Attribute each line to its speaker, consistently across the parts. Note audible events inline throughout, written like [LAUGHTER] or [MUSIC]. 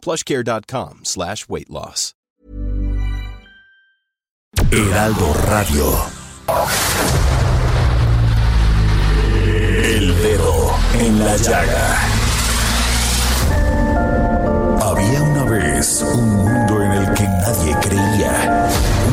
Speaker 1: plushcare.com slash weight loss.
Speaker 2: Heraldo Radio. El dedo en la llaga. Había una vez un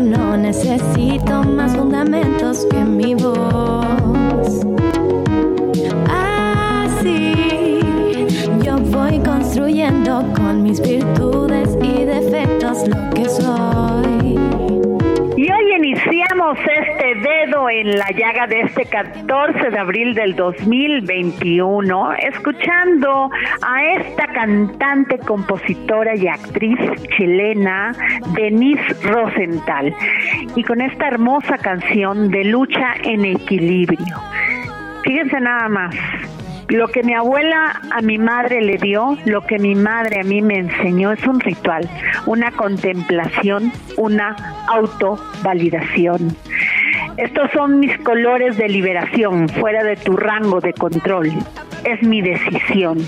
Speaker 3: no necesito más fundamentos que mi voz. Así yo voy construyendo con mis virtudes y defectos lo que soy.
Speaker 4: Y hoy iniciamos este dedo en la llaga de este 14 de abril del 2021, escuchando a esta cantante, compositora y actriz chilena, Denise Rosenthal, y con esta hermosa canción de lucha en equilibrio. Fíjense nada más, lo que mi abuela a mi madre le dio, lo que mi madre a mí me enseñó es un ritual, una contemplación, una autovalidación. Estos son mis colores de liberación, fuera de tu rango de control. Es mi decisión.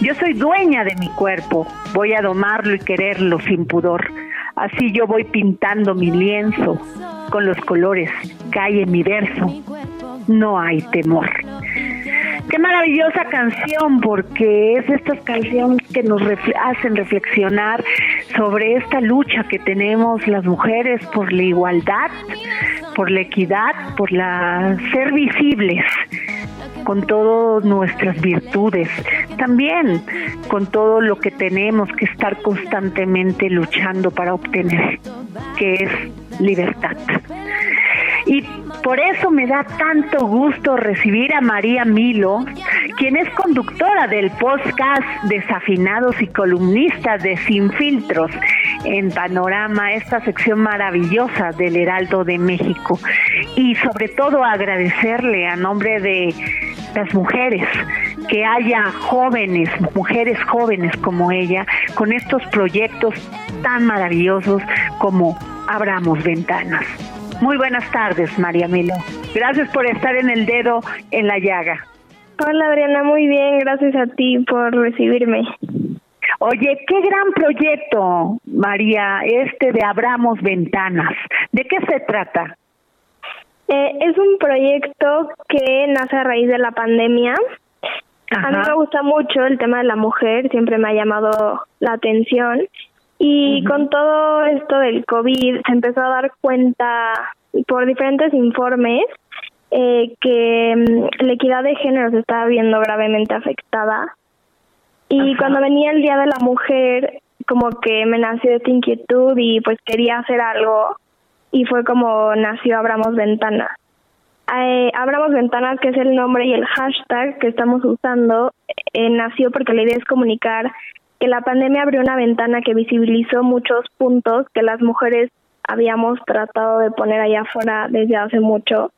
Speaker 4: Yo soy dueña de mi cuerpo, voy a domarlo y quererlo sin pudor. Así yo voy pintando mi lienzo con los colores, cae mi verso. No hay temor. Qué maravillosa canción, porque es estas canciones que nos refle hacen reflexionar sobre esta lucha que tenemos las mujeres por la igualdad, por la equidad, por la ser visibles con todas nuestras virtudes, también con todo lo que tenemos que estar constantemente luchando para obtener, que es libertad. Por eso me da tanto gusto recibir a María Milo, quien es conductora del podcast Desafinados y columnista de Sin Filtros en Panorama, esta sección maravillosa del Heraldo de México. Y sobre todo agradecerle a nombre de las mujeres, que haya jóvenes, mujeres jóvenes como ella, con estos proyectos tan maravillosos como Abramos Ventanas. Muy buenas tardes, María Milo. Gracias por estar en el dedo en la llaga.
Speaker 5: Hola Adriana, muy bien, gracias a ti por recibirme.
Speaker 4: Oye, qué gran proyecto, María, este de Abramos Ventanas. ¿De qué se trata?
Speaker 5: Eh, es un proyecto que nace a raíz de la pandemia. A mí me gusta mucho el tema de la mujer, siempre me ha llamado la atención. Y con todo esto del COVID se empezó a dar cuenta por diferentes informes eh, que mm, la equidad de género se estaba viendo gravemente afectada. Y cuando venía el Día de la Mujer, como que me nació esta inquietud y pues quería hacer algo y fue como nació Abramos Ventanas. Eh, Abramos Ventanas, que es el nombre y el hashtag que estamos usando, eh, nació porque la idea es comunicar que la pandemia abrió una ventana que visibilizó muchos puntos que las mujeres habíamos tratado de poner allá afuera desde hace mucho,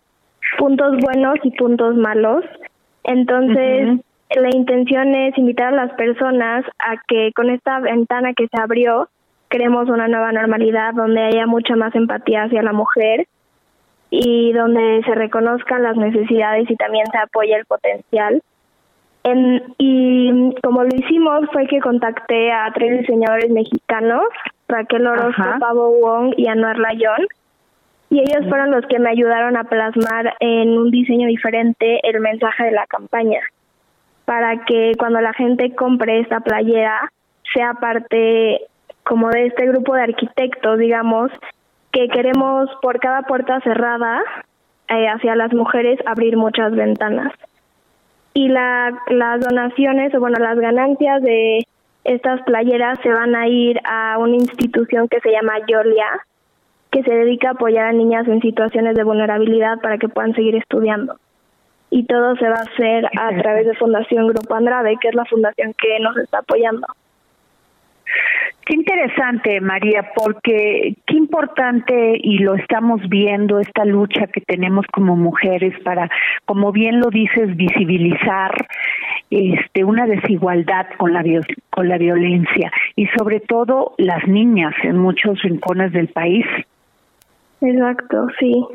Speaker 5: puntos buenos y puntos malos. Entonces, la intención es invitar a las personas a que con esta ventana que se abrió, creemos una nueva normalidad donde haya mucha más empatía hacia la mujer y donde se reconozcan las necesidades y también se apoye el potencial. Y como lo hicimos fue que contacté a tres diseñadores mexicanos, Raquel Orozco, Pablo Wong y Anuar Layón, y ellos fueron los que me ayudaron a plasmar en un diseño diferente el mensaje de la campaña. para que cuando la gente compre esta playera sea parte como de este grupo de arquitectos, digamos, que queremos por cada puerta cerrada eh, hacia las mujeres abrir muchas ventanas. Y la, las donaciones, o bueno, las ganancias de estas playeras se van a ir a una institución que se llama Yolia, que se dedica a apoyar a niñas en situaciones de vulnerabilidad para que puedan seguir estudiando. Y todo se va a hacer a través de Fundación Grupo Andrade, que es la fundación que nos está apoyando.
Speaker 4: Qué interesante, María, porque qué importante y lo estamos viendo esta lucha que tenemos como mujeres para, como bien lo dices, visibilizar este una desigualdad con la con la violencia y sobre todo las niñas en muchos rincones del país.
Speaker 5: Exacto, sí.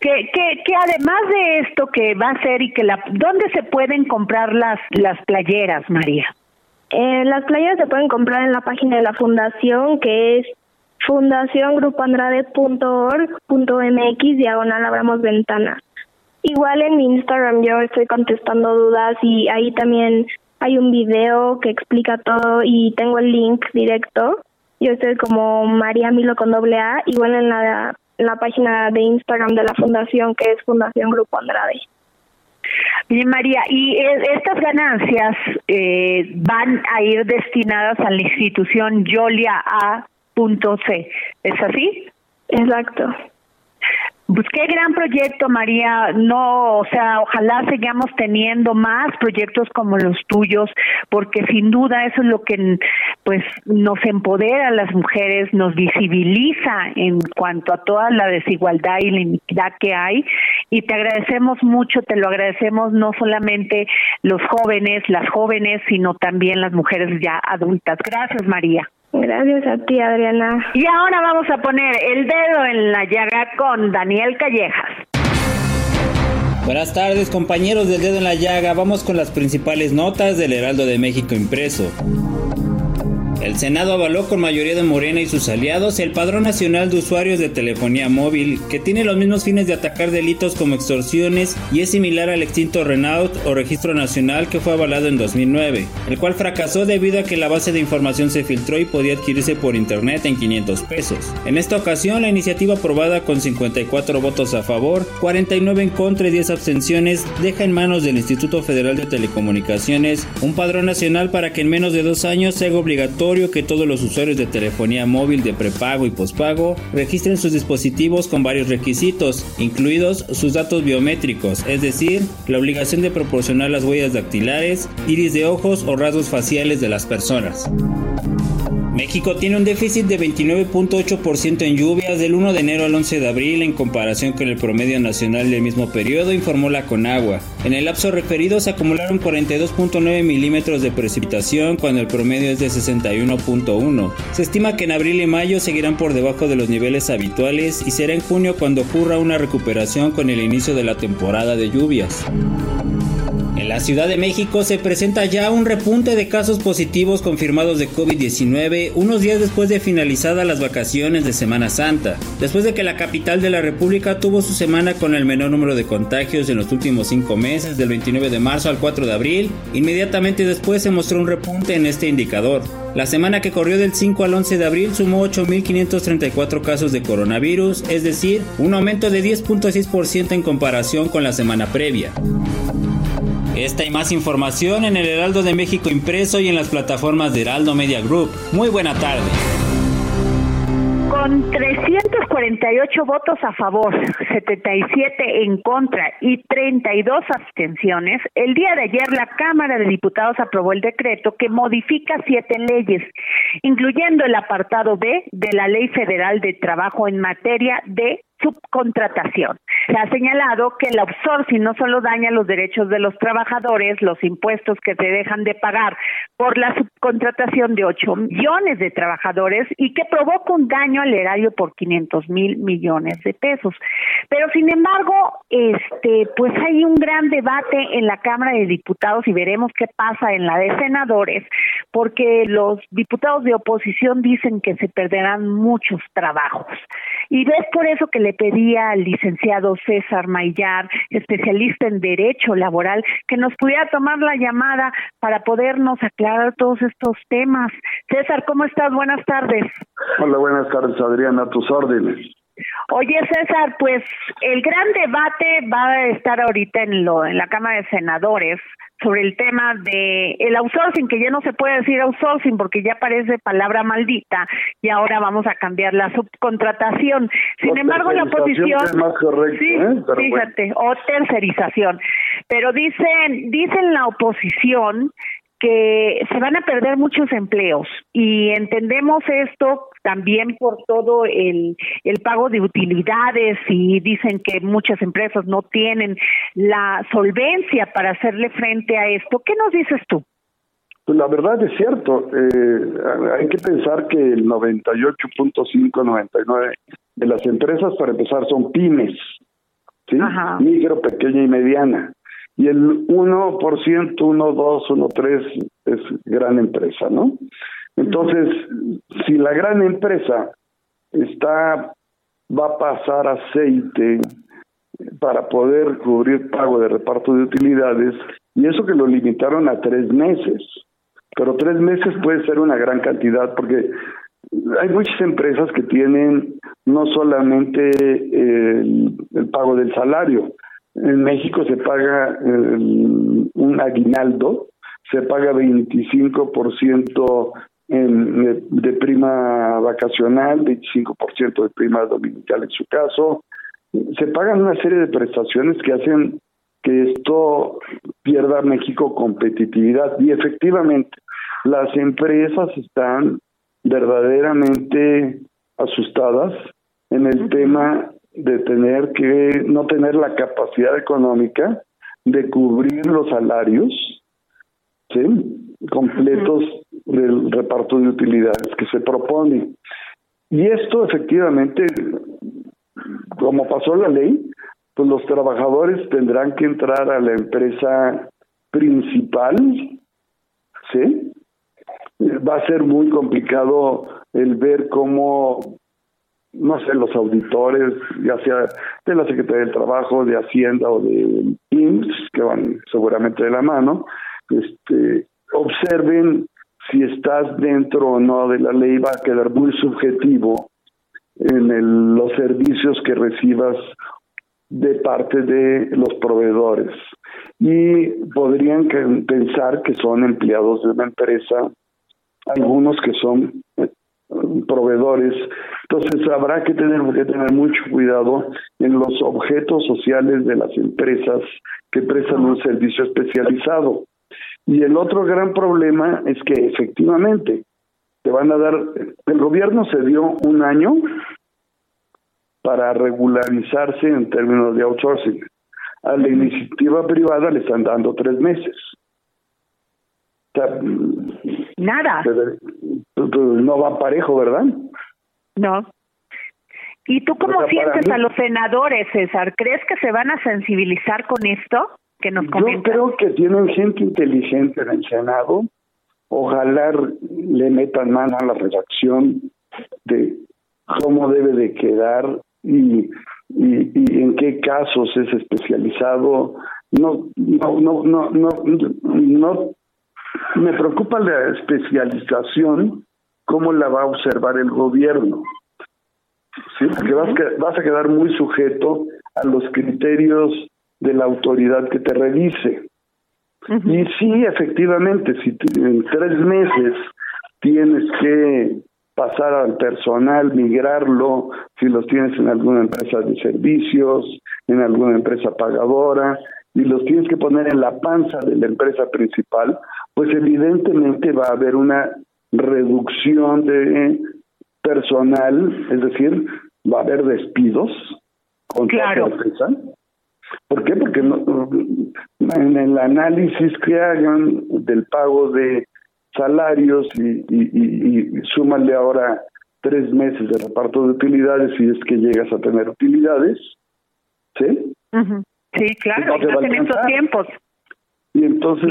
Speaker 4: Que, que, que además de esto que va a ser y que la dónde se pueden comprar las las playeras, María.
Speaker 5: Eh, las playas se pueden comprar en la página de la fundación que es fundaciongrupoandrade.org.mx diagonal abramos ventana. Igual en mi Instagram yo estoy contestando dudas y ahí también hay un video que explica todo y tengo el link directo. Yo estoy como María Milo con doble A, igual en la, en la página de Instagram de la fundación que es Fundación Grupo Andrade.
Speaker 4: Bien, María, y eh, estas ganancias eh, van a ir destinadas a la institución Yolia A.C. ¿Es así?
Speaker 5: Exacto.
Speaker 4: Pues qué gran proyecto, María. No, o sea, ojalá sigamos teniendo más proyectos como los tuyos, porque sin duda eso es lo que pues nos empodera a las mujeres, nos visibiliza en cuanto a toda la desigualdad y la iniquidad que hay. Y te agradecemos mucho, te lo agradecemos no solamente los jóvenes, las jóvenes, sino también las mujeres ya adultas. Gracias, María.
Speaker 5: Gracias a ti, Adriana.
Speaker 4: Y ahora vamos a poner el dedo en la llaga con Daniel Callejas.
Speaker 6: Buenas tardes, compañeros del dedo en la llaga. Vamos con las principales notas del Heraldo de México impreso. El Senado avaló con mayoría de Morena y sus aliados el Padrón Nacional de Usuarios de Telefonía Móvil, que tiene los mismos fines de atacar delitos como extorsiones y es similar al extinto Renault o Registro Nacional que fue avalado en 2009, el cual fracasó debido a que la base de información se filtró y podía adquirirse por internet en 500 pesos. En esta ocasión, la iniciativa aprobada con 54 votos a favor, 49 en contra y 10 abstenciones deja en manos del Instituto Federal de Telecomunicaciones un padrón nacional para que en menos de dos años se haga obligatorio que todos los usuarios de telefonía móvil de prepago y pospago registren sus dispositivos con varios requisitos, incluidos sus datos biométricos, es decir, la obligación de proporcionar las huellas dactilares, iris de ojos o rasgos faciales de las personas. México tiene un déficit de 29.8% en lluvias del 1 de enero al 11 de abril en comparación con el promedio nacional del mismo periodo, informó la Conagua. En el lapso referido se acumularon 42.9 milímetros de precipitación cuando el promedio es de 61.1. Se estima que en abril y mayo seguirán por debajo de los niveles habituales y será en junio cuando ocurra una recuperación con el inicio de la temporada de lluvias. En la Ciudad de México se presenta ya un repunte de casos positivos confirmados de COVID-19 unos días después de finalizadas las vacaciones de Semana Santa, después de que la capital de la República tuvo su semana con el menor número de contagios en los últimos cinco meses, del 29 de marzo al 4 de abril, inmediatamente después se mostró un repunte en este indicador. La semana que corrió del 5 al 11 de abril sumó 8.534 casos de coronavirus, es decir, un aumento de 10.6% en comparación con la semana previa. Esta y más información en el Heraldo de México impreso y en las plataformas de Heraldo Media Group. Muy buena tarde.
Speaker 4: Con 348 votos a favor, 77 en contra y 32 abstenciones, el día de ayer la Cámara de Diputados aprobó el decreto que modifica siete leyes, incluyendo el apartado B de la Ley Federal de Trabajo en materia de subcontratación. Se ha señalado que el outsourcing no solo daña los derechos de los trabajadores, los impuestos que se dejan de pagar por la subcontratación de 8 millones de trabajadores y que provoca un daño al erario por 500 mil millones de pesos. Pero sin embargo, este, pues hay un gran debate en la Cámara de Diputados y veremos qué pasa en la de senadores, porque los diputados de oposición dicen que se perderán muchos trabajos. Y es por eso que le pedía al licenciado César Maillar, especialista en Derecho Laboral, que nos pudiera tomar la llamada para podernos aclarar todos estos temas. César, ¿cómo estás? Buenas tardes.
Speaker 7: Hola, buenas tardes, Adriana, a tus órdenes.
Speaker 4: Oye, César, pues el gran debate va a estar ahorita en, lo, en la Cámara de Senadores sobre el tema de el outsourcing, que ya no se puede decir outsourcing porque ya parece palabra maldita y ahora vamos a cambiar la subcontratación. Sin embargo, la oposición sí, ¿eh? fíjate, o tercerización. Pero dicen dicen la oposición que se van a perder muchos empleos y entendemos esto también por todo el, el pago de utilidades y dicen que muchas empresas no tienen la solvencia para hacerle frente a esto. ¿Qué nos dices tú?
Speaker 7: Pues la verdad es cierto, eh, hay que pensar que el 98.5, 99 de las empresas para empezar son pymes, ¿sí? Micro, pequeña y mediana y el 1%, 1, 2, 1, 3 es gran empresa, ¿no? Entonces, si la gran empresa está va a pasar aceite para poder cubrir pago de reparto de utilidades, y eso que lo limitaron a tres meses, pero tres meses puede ser una gran cantidad porque hay muchas empresas que tienen no solamente el, el pago del salario, en México se paga un aguinaldo, se paga 25% en, de, prima vacacional, 25% de prima dominical en su caso. Se pagan una serie de prestaciones que hacen que esto pierda México competitividad y efectivamente las empresas están verdaderamente asustadas en el tema de tener que no tener la capacidad económica de cubrir los salarios ¿sí? completos del reparto de utilidades que se propone. Y esto efectivamente, como pasó la ley, pues los trabajadores tendrán que entrar a la empresa principal, ¿sí? Va a ser muy complicado el ver cómo no sé, los auditores, ya sea de la Secretaría del Trabajo, de Hacienda o de IMSS, que van seguramente de la mano, este, observen si estás dentro o no de la ley, va a quedar muy subjetivo en los servicios que recibas de parte de los proveedores. Y podrían pensar que son empleados de una empresa, algunos que son proveedores. Entonces habrá que tener que tener mucho cuidado en los objetos sociales de las empresas que prestan un servicio especializado. Y el otro gran problema es que efectivamente te van a dar, el gobierno se dio un año para regularizarse en términos de outsourcing. A la iniciativa privada le están dando tres meses.
Speaker 4: Nada.
Speaker 7: No va parejo, ¿verdad?
Speaker 4: No. ¿Y tú cómo sientes a los senadores, César? ¿Crees que se van a sensibilizar con esto que nos
Speaker 7: Yo creo que tienen gente inteligente en el Senado. Ojalá le metan mano a la redacción de cómo debe de quedar y, y, y en qué casos es especializado. No, no, no, no, no, no me preocupa la especialización, cómo la va a observar el gobierno. ¿Sí? Porque vas, vas a quedar muy sujeto a los criterios de la autoridad que te revise. Y sí, efectivamente, si en tres meses tienes que pasar al personal, migrarlo, si los tienes en alguna empresa de servicios, en alguna empresa pagadora, y los tienes que poner en la panza de la empresa principal, pues evidentemente va a haber una reducción de personal, es decir, va a haber despidos con claro. ¿Por qué? Porque en el análisis que hagan del pago de salarios y, y, y, súmale ahora tres meses de reparto de utilidades si es que llegas a tener utilidades, ¿sí?
Speaker 4: Sí, claro, en estos tiempos.
Speaker 7: Y entonces,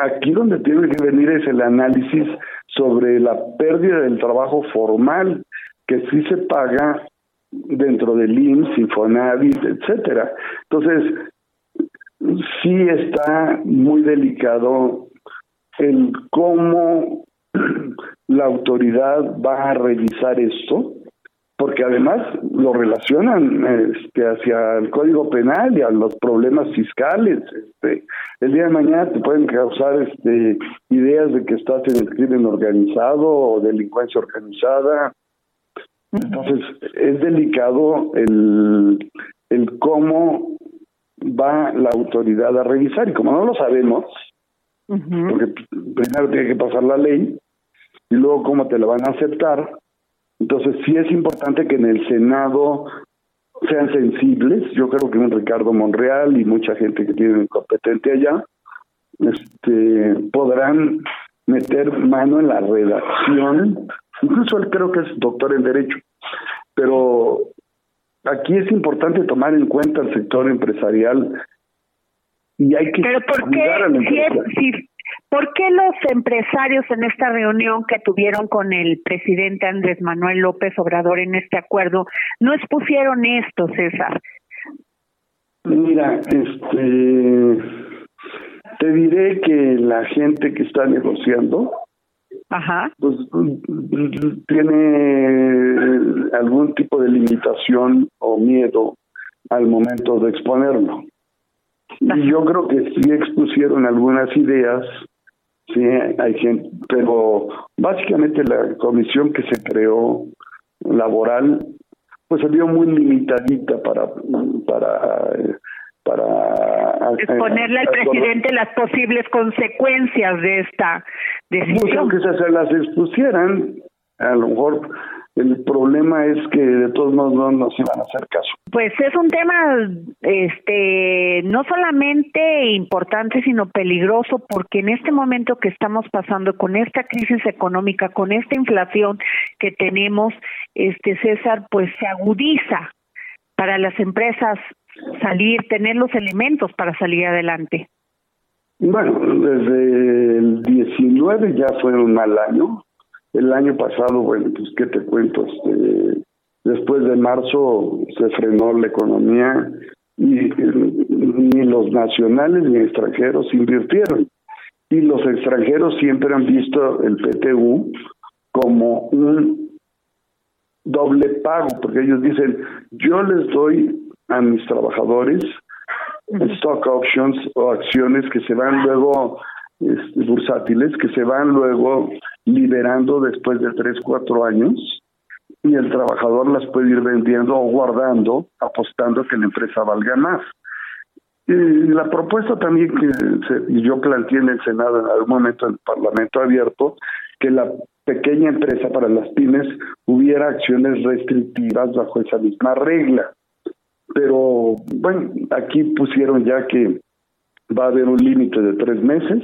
Speaker 7: aquí donde tiene que venir es el análisis sobre la pérdida del trabajo formal, que sí se paga dentro del IMSS, Infonavit, etcétera. Entonces, sí está muy delicado el cómo [CLEARS THROAT] la autoridad va a revisar esto, porque además lo relacionan este, hacia el Código Penal y a los problemas fiscales. Este, el día de mañana te pueden causar este, ideas de que estás en el crimen organizado o delincuencia organizada. Entonces, es delicado el, el cómo va la autoridad a revisar y como no lo sabemos, porque primero tiene que pasar la ley y luego cómo te la van a aceptar, entonces sí es importante que en el Senado sean sensibles, yo creo que un Ricardo Monreal y mucha gente que tiene incompetente allá, este, podrán meter mano en la redacción, incluso él creo que es doctor en Derecho, pero aquí es importante tomar en cuenta el sector empresarial y hay que
Speaker 4: pero por qué ¿por qué los empresarios en esta reunión que tuvieron con el presidente Andrés Manuel López Obrador en este acuerdo no expusieron esto, César?
Speaker 7: Mira, este te diré que la gente que está negociando
Speaker 4: Ajá.
Speaker 7: pues tiene algún tipo de limitación o miedo al momento de exponerlo. Y yo creo que sí expusieron algunas ideas, sí, hay gente, pero básicamente la comisión que se creó laboral, pues se vio muy limitadita para para para
Speaker 4: exponerle al presidente las posibles consecuencias de esta decisión.
Speaker 7: que se las expusieran, a lo mejor el problema es que de todos modos no nos iban a hacer caso.
Speaker 4: Pues es un tema este no solamente importante sino peligroso porque en este momento que estamos pasando con esta crisis económica, con esta inflación que tenemos, este César, pues se agudiza para las empresas salir, tener los elementos para salir adelante.
Speaker 7: Bueno, desde el 19 ya fue un mal año. El año pasado, bueno, pues qué te cuento, este, después de marzo se frenó la economía y ni los nacionales ni extranjeros invirtieron. Y los extranjeros siempre han visto el PTU como un doble pago, porque ellos dicen, yo les doy a mis trabajadores stock options o acciones que se van luego este, bursátiles que se van luego liberando después de tres cuatro años y el trabajador las puede ir vendiendo o guardando apostando que la empresa valga más. Y la propuesta también que yo planteé en el Senado en algún momento en el Parlamento abierto que la pequeña empresa para las pymes hubiera acciones restrictivas bajo esa misma regla pero bueno, aquí pusieron ya que va a haber un límite de tres meses,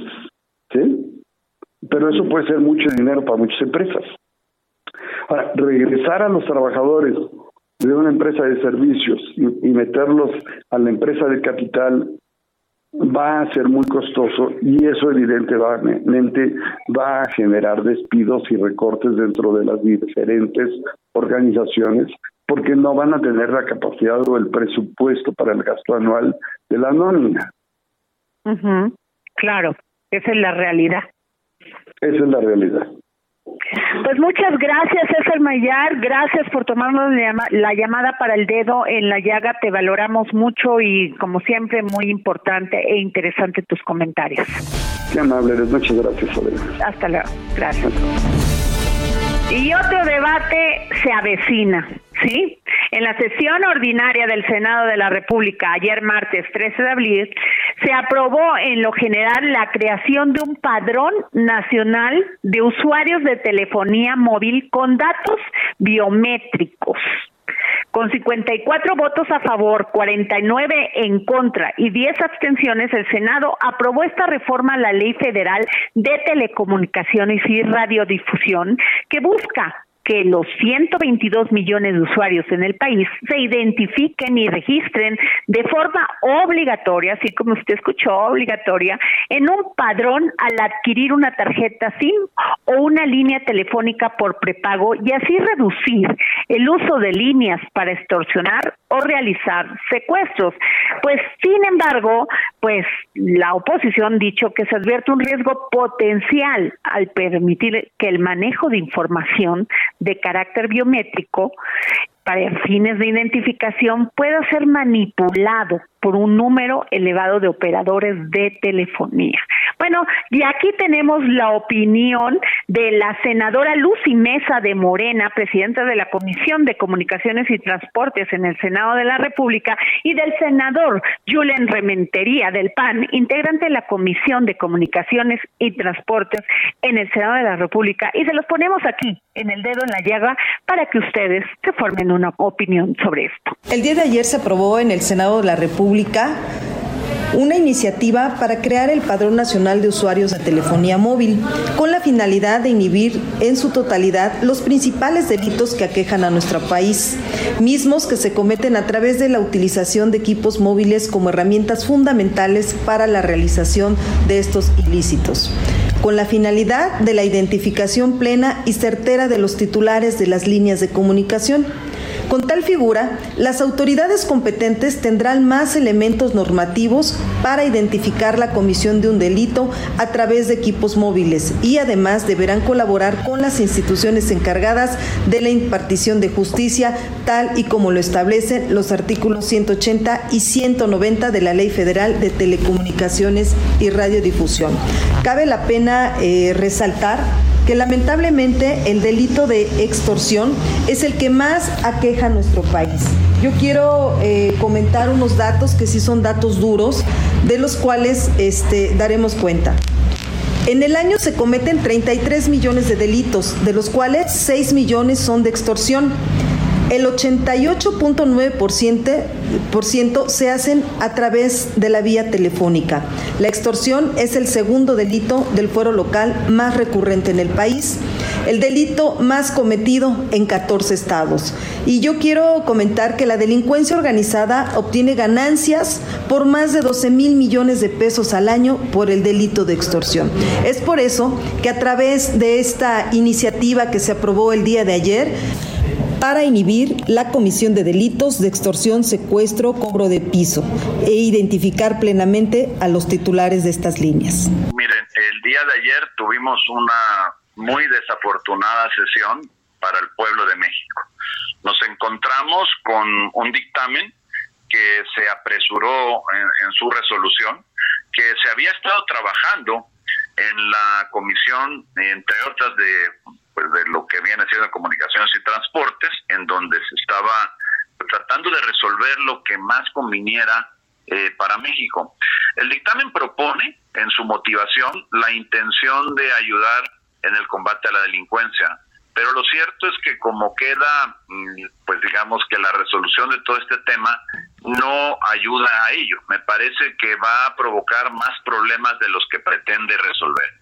Speaker 7: ¿sí? Pero eso puede ser mucho dinero para muchas empresas. Ahora, regresar a los trabajadores de una empresa de servicios y, meterlos a la empresa de capital va a ser muy costoso y eso evidentemente va a generar despidos y recortes dentro de las diferentes organizaciones porque no van a tener la capacidad o el presupuesto para el gasto anual de la nómina.
Speaker 4: Claro, esa es la realidad.
Speaker 7: Esa es la realidad.
Speaker 4: Pues muchas gracias, César Mayar. Gracias por tomarnos la llamada para el dedo en la llaga. Te valoramos mucho y, como siempre, muy importante e interesante tus comentarios.
Speaker 7: Qué amable Muchas gracias,
Speaker 4: Hasta luego. Gracias. Y otro debate se avecina, ¿sí? En la sesión ordinaria del Senado de la República, ayer martes 13 de abril, se aprobó en lo general la creación de un padrón nacional de usuarios de telefonía móvil con datos biométricos. Con 54 votos a favor, 49 en contra y 10 abstenciones, el Senado aprobó esta reforma a la Ley Federal de Telecomunicaciones y Radiodifusión que busca que los 122 millones de usuarios en el país se identifiquen y registren de forma obligatoria, así como usted escuchó, obligatoria, en un padrón al adquirir una tarjeta SIM o una línea telefónica por prepago y así reducir el uso de líneas para extorsionar o realizar secuestros. Pues, sin embargo, pues la oposición ha dicho que se advierte un riesgo potencial al permitir que el manejo de información de carácter biométrico para fines de identificación pueda ser manipulado por un número elevado de operadores de telefonía. Bueno, y aquí tenemos la opinión de la senadora Lucy Mesa de Morena, presidenta de la Comisión de Comunicaciones y Transportes en el Senado de la República, y del senador Julen Rementería del PAN, integrante de la Comisión de Comunicaciones y Transportes en el Senado de la República. Y se los ponemos aquí, en el dedo en la llaga, para que ustedes se formen una opinión sobre esto.
Speaker 8: El día de ayer se aprobó en el Senado de la República una iniciativa para crear el Padrón Nacional de Usuarios de Telefonía Móvil, con la finalidad de inhibir en su totalidad los principales delitos que aquejan a nuestro país, mismos que se cometen a través de la utilización de equipos móviles como herramientas fundamentales para la realización de estos ilícitos. Con la finalidad de la identificación plena y certera de los titulares de las líneas de comunicación con tal figura, las autoridades competentes tendrán más elementos normativos para identificar la comisión de un delito a través de equipos móviles y además deberán colaborar con las instituciones encargadas de la impartición de justicia, tal y como lo establecen los artículos 180 y 190 de la Ley Federal de Telecomunicaciones y Radiodifusión. Cabe la pena eh, resaltar que lamentablemente el delito de extorsión es el que más aqueja a nuestro país. Yo quiero eh, comentar unos datos que sí son datos duros, de los cuales este, daremos cuenta. En el año se cometen 33 millones de delitos, de los cuales 6 millones son de extorsión. El 88.9% se hacen a través de la vía telefónica. La extorsión es el segundo delito del fuero local más recurrente en el país, el delito más cometido en 14 estados. Y yo quiero comentar que la delincuencia organizada obtiene ganancias por más de 12 mil millones de pesos al año por el delito de extorsión. Es por eso que a través de esta iniciativa que se aprobó el día de ayer, para inhibir la comisión de delitos de extorsión, secuestro, cobro de piso e identificar plenamente a los titulares de estas líneas.
Speaker 9: Miren, el día de ayer tuvimos una muy desafortunada sesión para el pueblo de México. Nos encontramos con un dictamen que se apresuró en, su resolución, que se había estado trabajando en la comisión, entre otras, de pues de lo que viene siendo comunicaciones y transportes, en donde se estaba tratando de resolver lo que más conviniera eh, para México. El dictamen propone en su motivación la intención de ayudar en el combate a la delincuencia, pero lo cierto es que como queda, mm, pues digamos que la resolución de todo este tema no ayuda a ello. Me parece que va a provocar más problemas de los que pretende resolver.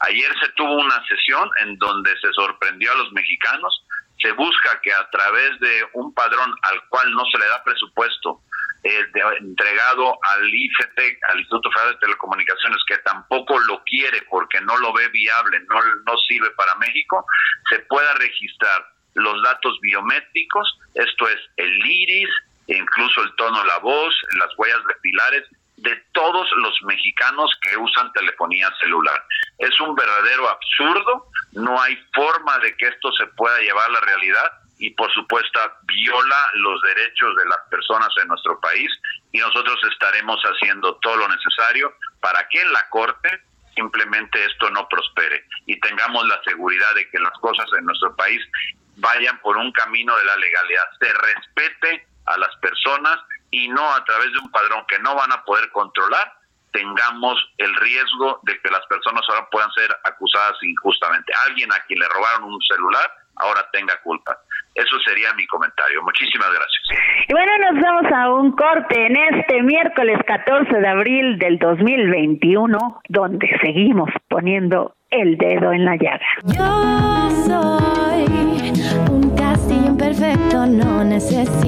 Speaker 9: Ayer se tuvo una sesión en donde se sorprendió a los mexicanos. Se busca que a través de un padrón al cual no se le da presupuesto eh, entregado al IFT, al Instituto Federal de Telecomunicaciones, que tampoco lo quiere porque no lo ve viable, no, sirve para México, se pueda registrar los datos biométricos, esto es el iris, incluso el tono de la voz, las huellas de pilares, de todos los mexicanos que usan telefonía celular. Es un verdadero absurdo, no hay forma de que esto se pueda llevar a la realidad y por supuesto viola los derechos de las personas en nuestro país y nosotros estaremos haciendo todo lo necesario para que en la Corte simplemente esto no prospere y tengamos la seguridad de que las cosas en nuestro país vayan por un camino de la legalidad, se respete a las personas y no a través de un padrón que no van a poder controlar, tengamos el riesgo de que las personas ahora puedan ser acusadas injustamente. Alguien a quien le robaron un celular ahora tenga culpa. Eso sería mi comentario. Muchísimas gracias.
Speaker 4: Y bueno, nos vamos a un corte en este miércoles 14 de abril del 2021, donde seguimos poniendo el dedo en la llaga.
Speaker 3: Yo soy defecto, no necesito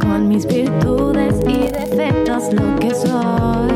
Speaker 3: con mis virtudes y defectos lo que soy.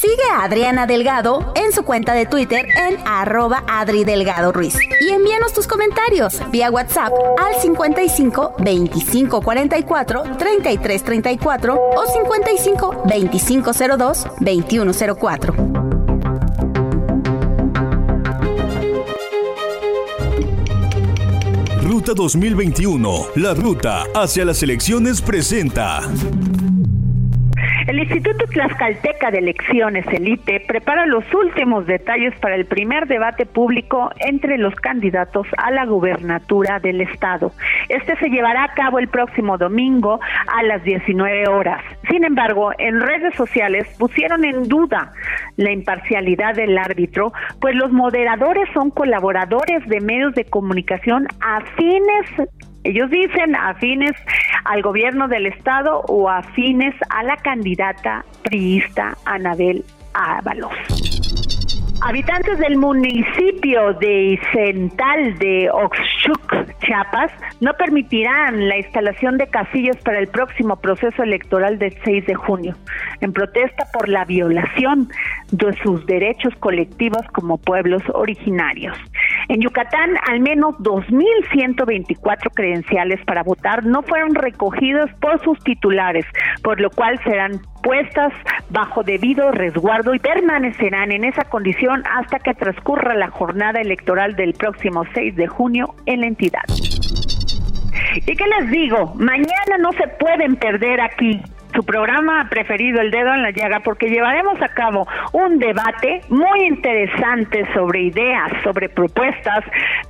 Speaker 10: Sigue a Adriana Delgado en su cuenta de Twitter en arroba Adri Delgado Ruiz. Y envíanos tus comentarios vía WhatsApp al 55 25 44 33 34 o 55 25 02 21 04.
Speaker 2: Ruta 2021, la ruta hacia las elecciones presenta.
Speaker 4: El Instituto Tlaxcalteca de Elecciones, Elite prepara los últimos detalles para el primer debate público entre los candidatos a la gubernatura del Estado. Este se llevará a cabo el próximo domingo a las 19 horas. Sin embargo, en redes sociales pusieron en duda la imparcialidad del árbitro, pues los moderadores son colaboradores de medios de comunicación afines ellos dicen afines al gobierno del estado o afines a la candidata priista Anabel Ábalos. Habitantes del municipio de Isental de Oxchuc, Chiapas, no permitirán la instalación de casillas para el próximo proceso electoral del 6 de junio, en protesta por la violación de sus derechos colectivos como pueblos originarios. En Yucatán, al menos 2.124 credenciales para votar no fueron recogidos por sus titulares, por lo cual serán puestas bajo debido resguardo y permanecerán en esa condición hasta que transcurra la jornada electoral del próximo 6 de junio en la entidad. ¿Y qué les digo? Mañana no se pueden perder aquí su programa preferido, El Dedo en la Llaga, porque llevaremos a cabo un debate muy interesante sobre ideas, sobre propuestas,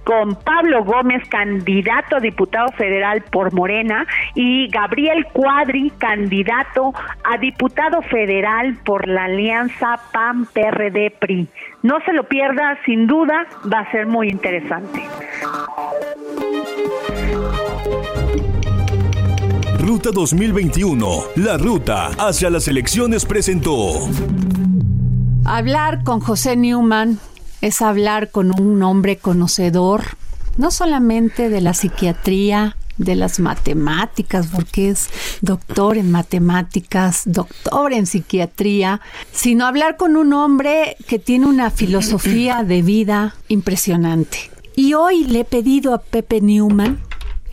Speaker 4: con Pablo Gómez, candidato a diputado federal por Morena, y Gabriel Cuadri, candidato a diputado federal por la alianza PAN-PRD-PRI. No se lo pierda, sin duda, va a ser muy interesante.
Speaker 2: Ruta 2021, la ruta hacia las elecciones presentó.
Speaker 11: Hablar con José Newman es hablar con un hombre conocedor, no solamente de la psiquiatría, de las matemáticas, porque es doctor en matemáticas, doctor en psiquiatría, sino hablar con un hombre que tiene una filosofía de vida impresionante. Y hoy le he pedido a Pepe Newman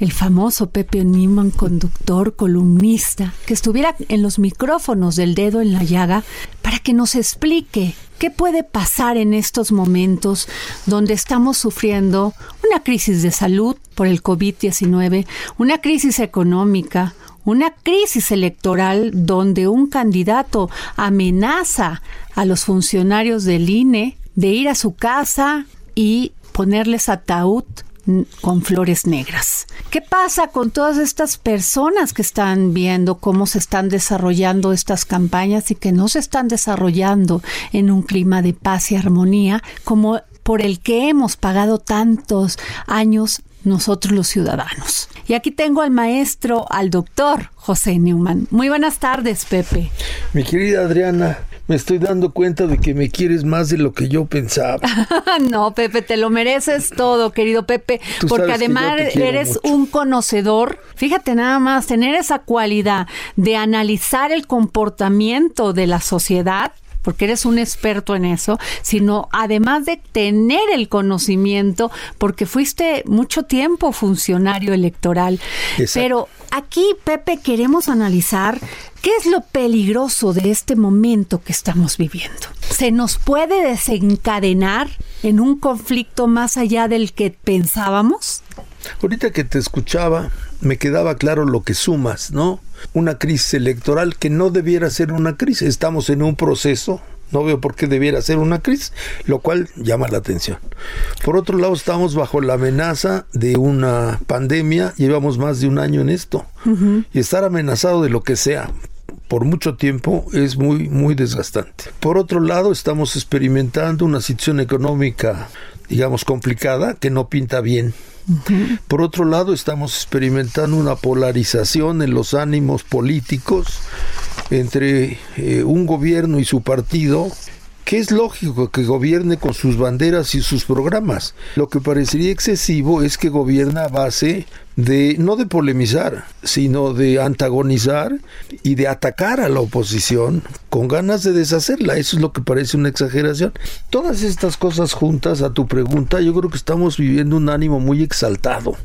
Speaker 11: el famoso Pepe Newman, conductor, columnista, que estuviera en los micrófonos del dedo en la llaga para que nos explique qué puede pasar en estos momentos donde estamos sufriendo una crisis de salud por el COVID-19, una crisis económica, una crisis electoral donde un candidato amenaza a los funcionarios del INE de ir a su casa y ponerles ataúd con flores negras. ¿Qué pasa con todas estas personas que están viendo cómo se están desarrollando estas campañas y que no se están desarrollando en un clima de paz y armonía como por el que hemos pagado tantos años nosotros los ciudadanos. Y aquí tengo al maestro, al doctor José Newman. Muy buenas tardes, Pepe.
Speaker 12: Mi querida Adriana, me estoy dando cuenta de que me quieres más de lo que yo pensaba. [LAUGHS]
Speaker 11: no, Pepe, te lo mereces todo, querido Pepe, porque además eres un conocedor. Fíjate nada más, tener esa cualidad de analizar el comportamiento de la sociedad porque eres un experto en eso, sino además de tener el conocimiento, porque fuiste mucho tiempo funcionario electoral. Pero aquí, Pepe, queremos analizar qué es lo peligroso de este momento que estamos viviendo. ¿Se nos puede desencadenar en un conflicto más allá del que pensábamos?
Speaker 12: Ahorita que te escuchaba, me quedaba claro lo que sumas, ¿no? Una crisis electoral que no debiera ser una crisis. Estamos en un proceso, no veo por qué debiera ser una crisis, lo cual llama la atención. Por otro lado, estamos bajo la amenaza de una pandemia, llevamos más de un año en esto, y estar amenazado de lo que sea por mucho tiempo es muy, muy desgastante. Por otro lado, estamos experimentando una situación económica, digamos, complicada, que no pinta bien. Por otro lado, estamos experimentando una polarización en los ánimos políticos entre eh, un gobierno y su partido que es lógico que gobierne con sus banderas y sus programas. Lo que parecería excesivo es que gobierna a base de no de polemizar, sino de antagonizar y de atacar a la oposición con ganas de deshacerla. Eso es lo que parece una exageración. Todas estas cosas juntas a tu pregunta, yo creo que estamos viviendo un ánimo muy exaltado.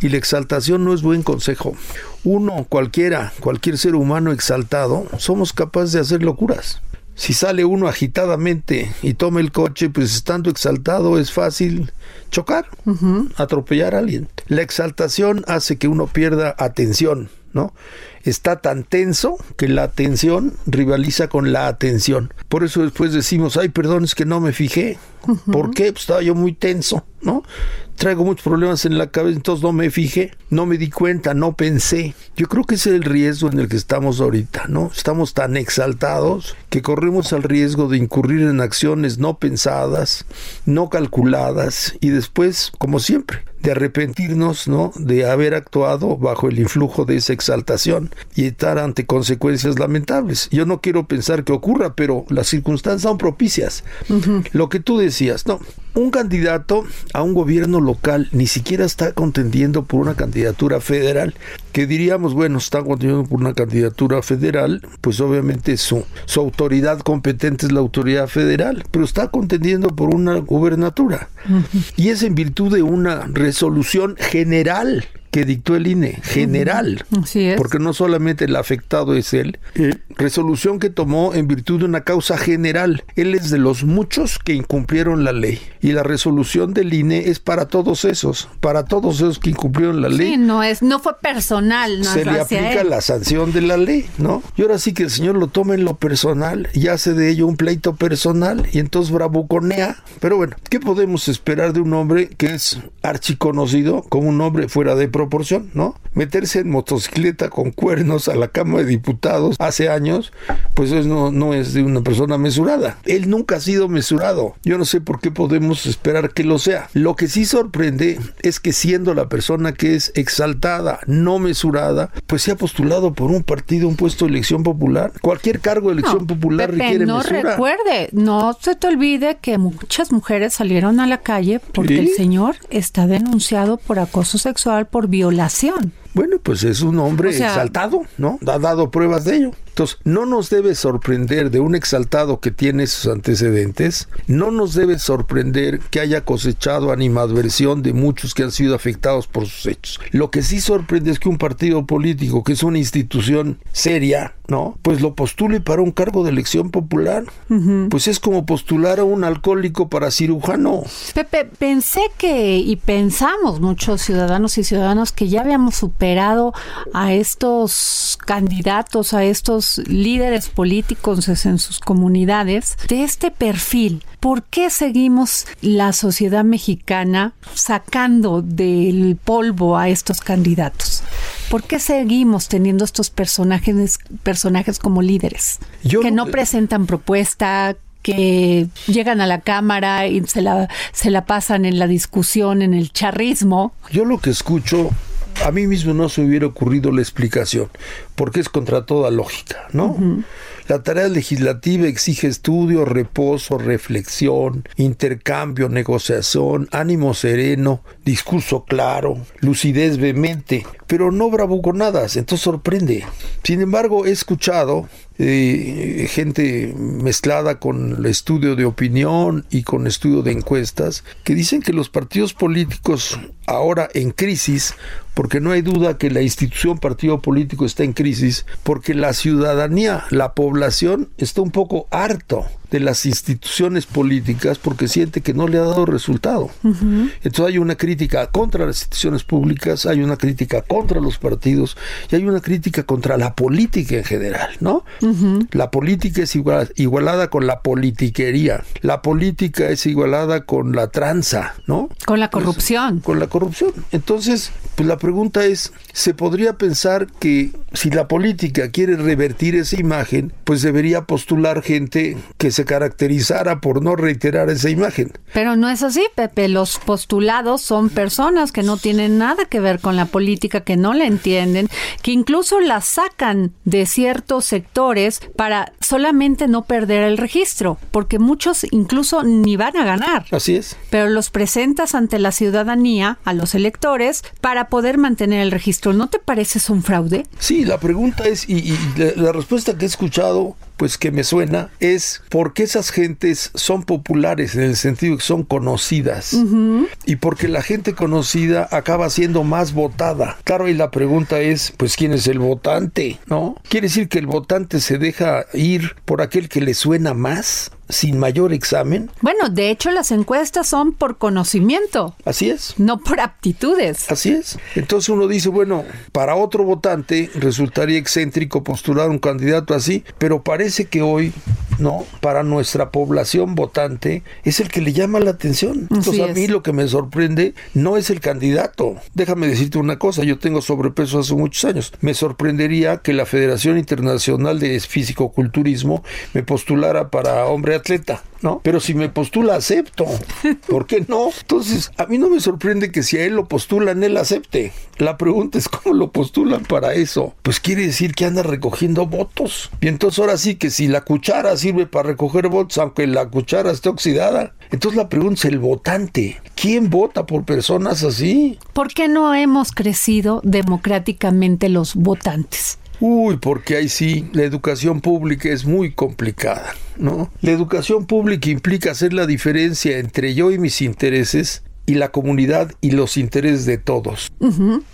Speaker 12: Y la exaltación no es buen consejo. Uno, cualquiera, cualquier ser humano exaltado, somos capaces de hacer locuras. Si sale uno agitadamente y toma el coche, pues estando exaltado es fácil chocar, atropellar a alguien. La exaltación hace que uno pierda atención, ¿no? Está tan tenso que la atención rivaliza con la atención. Por eso después decimos, ay, perdón, es que no me fijé. ¿Por qué? Pues estaba yo muy tenso, ¿no? Traigo muchos problemas en la cabeza, entonces no me fijé, no me di cuenta, no pensé. Yo creo que ese es el riesgo en el que estamos ahorita, ¿no? Estamos tan exaltados que corremos al riesgo de incurrir en acciones no pensadas, no calculadas y después, como siempre, de arrepentirnos, ¿no? De haber actuado bajo el influjo de esa exaltación y estar ante consecuencias lamentables. Yo no quiero pensar que ocurra, pero las circunstancias son propicias. Lo que tú decías, no, un candidato a un gobierno local ni siquiera está contendiendo por una candidatura federal, que diríamos, bueno, está contendiendo por una candidatura federal, pues obviamente su, su autoridad competente es la autoridad federal, pero está contendiendo por una gubernatura. Y es en virtud de una resolución general que dictó el INE, general, porque no solamente el afectado es él, eh, resolución que tomó en virtud de una causa general. Él es de los muchos que incumplieron la ley y la resolución del INE es para todos esos, para todos esos que incumplieron la ley.
Speaker 11: Sí, no es, no fue personal, no
Speaker 12: se le aplica la sanción de la ley, ¿no? Y ahora sí que el señor lo toma en lo personal y hace de ello un pleito personal y entonces bravuconea. Pero bueno, ¿qué podemos esperar de un hombre que es archiconocido como un hombre fuera de proporción, ¿no? Meterse en motocicleta con cuernos a la Cámara de Diputados hace años, pues no, no es de una persona mesurada. Él nunca ha sido mesurado. Yo no sé por qué podemos esperar que lo sea. Lo que sí sorprende es que siendo la persona que es exaltada, no mesurada, pues se ha postulado por un partido, un puesto de elección popular. Cualquier cargo de elección popular requiere
Speaker 11: no recuerde, no se te olvide que muchas mujeres salieron a la calle porque el señor está denunciado por acoso sexual por violación.
Speaker 12: Bueno, pues es un hombre exaltado, ¿no? Ha dado pruebas de ello. Entonces, no nos debe sorprender de un exaltado que tiene sus antecedentes, no nos debe sorprender que haya cosechado animadversión de muchos que han sido afectados por sus hechos. Lo que sí sorprende es que un partido político, que es una institución seria, ¿no? Pues lo postule para un cargo de elección popular. Pues es como postular a un alcohólico para cirujano.
Speaker 11: Pepe, pensé que, y pensamos muchos ciudadanos y ciudadanos que ya habíamos superado a estos candidatos, a estos líderes políticos en sus comunidades de este perfil. ¿Por qué seguimos la sociedad mexicana sacando del polvo a estos candidatos? ¿Por qué seguimos teniendo estos personajes, personajes como líderes? que no presentan propuesta, que llegan a la Cámara y se la, se la pasan en la discusión, en el charrismo.
Speaker 12: Yo lo que escucho a mí mismo no se hubiera ocurrido la explicación, porque es contra toda lógica, ¿no? La tarea legislativa exige estudio, reposo, reflexión, intercambio, negociación, ánimo sereno, discurso claro, lucidez vehemente, pero no bravuconadas, entonces sorprende. Sin embargo, he escuchado eh, gente mezclada con el estudio de opinión y con estudio de encuestas que dicen que los partidos políticos ahora en crisis, porque no hay duda que la institución partido político está en crisis, porque la ciudadanía, la población está un poco harto de las instituciones políticas porque siente que no le ha dado resultado. Entonces hay una crítica contra las instituciones públicas, hay una crítica contra los partidos y hay una crítica contra la política en general, ¿no? La política es igualada con la politiquería, la política es igualada con la tranza, ¿no?
Speaker 11: Con la corrupción.
Speaker 12: con la corrupción. Entonces, pues la pregunta es, ¿se podría pensar que si la política quiere revertir esa imagen, pues debería postular gente que se caracterizara por no reiterar esa imagen.
Speaker 11: Pero no es así, Pepe. Los postulados son personas que no tienen nada que ver con la política, que no la entienden, que incluso la sacan de ciertos sectores para solamente no perder el registro, porque muchos incluso ni van a ganar.
Speaker 12: Así es.
Speaker 11: Pero los presentas ante la ciudadanía, a los electores, para poder mantener el registro. ¿No te parece un fraude?
Speaker 12: Sí, la pregunta es, y, la respuesta que he escuchado pues que me suena es porque esas gentes son populares en el sentido que son conocidas y porque la gente conocida acaba siendo más votada. Claro, y la pregunta es, pues quién es el votante, ¿no? Quiere decir que el votante se deja ir por aquel que le suena más sin mayor examen.
Speaker 11: Bueno, de hecho las encuestas son por conocimiento.
Speaker 12: Así es.
Speaker 11: No por aptitudes.
Speaker 12: Así es. Entonces uno dice, bueno, para otro votante resultaría excéntrico postular un candidato así, pero parece que hoy, ¿no? Para nuestra población votante es el que le llama la atención. Entonces a mí lo que me sorprende no es el candidato. Déjame decirte una cosa, yo tengo sobrepeso hace muchos años. Me sorprendería que la Federación Internacional de Físico-Culturismo me postulara para hombre atleta, ¿no? Pero si me postula, acepto. [LAUGHS] ¿Por qué no? Entonces, a mí no me sorprende que si a él lo postulan, él acepte. La pregunta es cómo lo postulan para eso. Pues quiere decir que anda recogiendo votos. Y entonces ahora sí que si la cuchara sirve para recoger votos, aunque la cuchara esté oxidada, entonces la pregunta es el votante. ¿Quién vota por personas así?
Speaker 11: ¿Por qué no hemos crecido democráticamente los votantes?
Speaker 12: Uy, porque ahí sí, la educación pública es muy complicada, ¿no? La educación pública implica hacer la diferencia entre yo y mis intereses y la comunidad y los intereses de todos.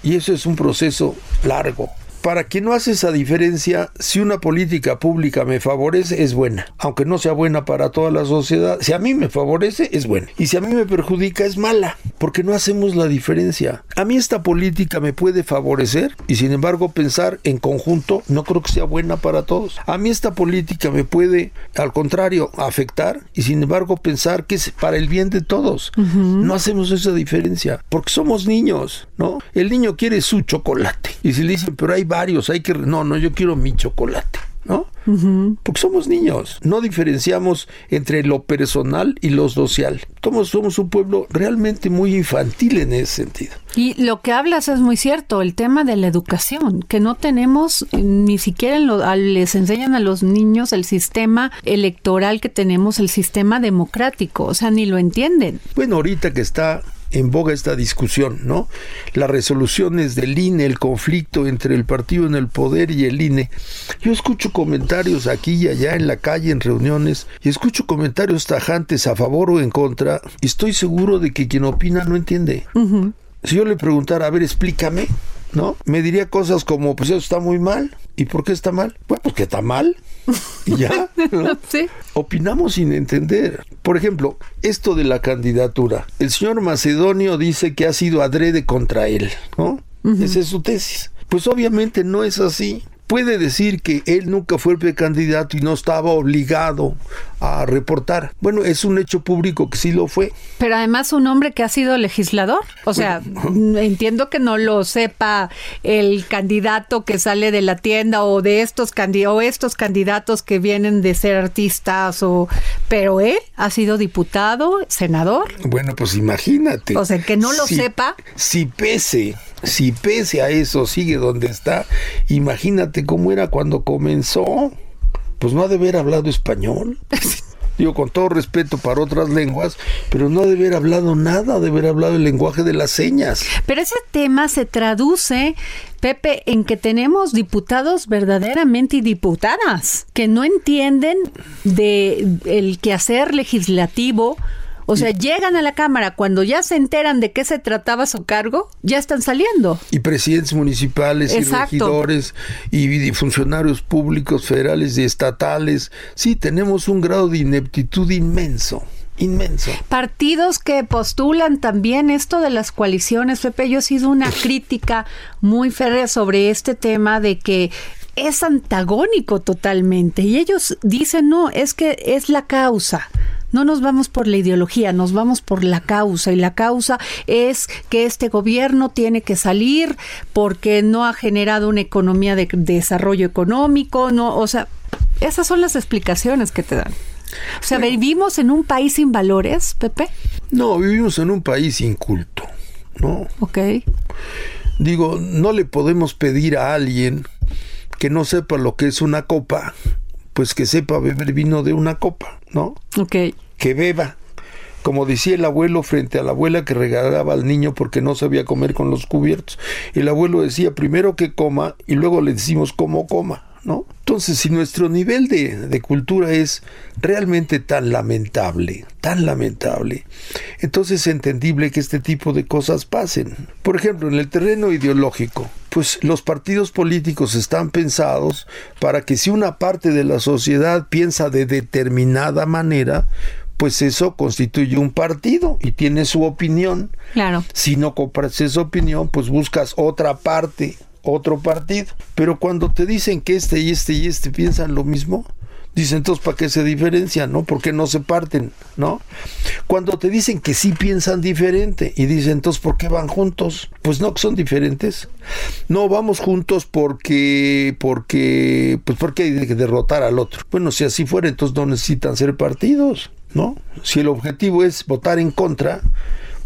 Speaker 12: Y eso es un proceso largo para quien no hace esa diferencia, si una política pública me favorece, es buena. Aunque no sea buena para toda la sociedad, si a mí me favorece, es buena. Y si a mí me perjudica, es mala. Porque no hacemos la diferencia. A mí esta política me puede favorecer y sin embargo pensar en conjunto no creo que sea buena para todos. A mí esta política me puede, al contrario, afectar y sin embargo pensar que es para el bien de todos. No hacemos esa diferencia porque somos niños, ¿no? El niño quiere su chocolate y si le dicen, pero hay varios, hay que... No, no, yo quiero mi chocolate. ¿no? Porque somos niños, no diferenciamos entre lo personal y lo social. Somos, somos un pueblo realmente muy infantil en ese sentido.
Speaker 11: Y lo que hablas es muy cierto, el tema de la educación, que no tenemos ni siquiera les enseñan a los niños el sistema electoral que tenemos, el sistema democrático, o sea, ni lo entienden.
Speaker 12: Bueno, ahorita que está en boga esta discusión, ¿no? Las resoluciones del INE, el conflicto entre el partido en el poder y el INE. Yo escucho comentarios aquí y allá en la calle, en reuniones, y escucho comentarios tajantes a favor o en contra, y estoy seguro de que quien opina no entiende. Si yo le preguntara, a ver, explícame, ¿no? Me diría cosas como, pues eso está muy mal. ¿Y por qué está mal? Bueno, pues que está mal. Y ya. [LAUGHS] Opinamos sin entender. Por ejemplo, esto de la candidatura. El señor Macedonio dice que ha sido adrede contra él, ¿no? Esa es su tesis. Pues obviamente no es así. Puede decir que él nunca fue precandidato y no estaba obligado a reportar. Bueno, es un hecho público que sí lo fue.
Speaker 11: Pero además un hombre que ha sido legislador. O sea, entiendo que no lo sepa el candidato que sale de la tienda o de estos, o estos candidatos que vienen de ser artistas o pero él ha sido diputado, senador.
Speaker 12: Bueno, pues imagínate.
Speaker 11: O sea, que no lo sepa.
Speaker 12: Si pese, si pese a eso sigue donde está, imagínate cómo era cuando comenzó. Pues no ha de haber hablado español. [LAUGHS] digo con todo respeto para otras lenguas, pero no de haber hablado nada, de haber hablado el lenguaje de las señas.
Speaker 11: Pero ese tema se traduce Pepe, en que tenemos diputados verdaderamente y diputadas que no entienden de el quehacer legislativo, o sea, llegan a la Cámara cuando ya se enteran de qué se trataba su cargo, ya están saliendo.
Speaker 12: Y presidentes municipales y regidores y, funcionarios públicos, federales y estatales. Sí, tenemos un grado de ineptitud inmenso inmenso.
Speaker 11: Partidos que postulan también esto de las coaliciones, Pepe, yo he sido una crítica muy férrea sobre este tema de que es antagónico totalmente y ellos dicen, no, es que es la causa no nos vamos por la ideología, nos vamos por la causa y la causa es que este gobierno tiene que salir porque no ha generado una economía de, desarrollo económico, no, o sea, esas son las explicaciones que te dan. O sea, ¿vivimos en un país sin valores, Pepe?
Speaker 12: No, vivimos en un país inculto, ¿no?
Speaker 11: Ok.
Speaker 12: Digo, no le podemos pedir a alguien que no sepa lo que es una copa pues que sepa beber vino de una copa, ¿no?
Speaker 11: Ok.
Speaker 12: Que beba. Como decía el abuelo frente a la abuela que regalaba al niño porque no sabía comer con los cubiertos. El abuelo decía primero que coma y luego le decimos cómo coma. ¿No? Entonces, si nuestro nivel de, de, cultura es realmente tan lamentable, tan lamentable, entonces es entendible que este tipo de cosas pasen. Por ejemplo, en el terreno ideológico, pues los partidos políticos están pensados para que si una parte de la sociedad piensa de determinada manera, pues eso constituye un partido y tiene su opinión.
Speaker 11: Claro.
Speaker 12: Si no compras esa opinión, pues buscas otra parte, otro partido. Pero cuando te dicen que este y este y este piensan lo mismo, Dicen, entonces, ¿para qué se diferencian? ¿No? ¿Por qué no se parten? ¿No? Cuando te dicen que sí piensan diferente y dicen, entonces, ¿por qué van juntos? Pues no, que son diferentes. No, vamos juntos porque, porque, pues porque hay que derrotar al otro. Bueno, si así fuera, entonces no necesitan ser partidos, ¿no? Si el objetivo es votar en contra,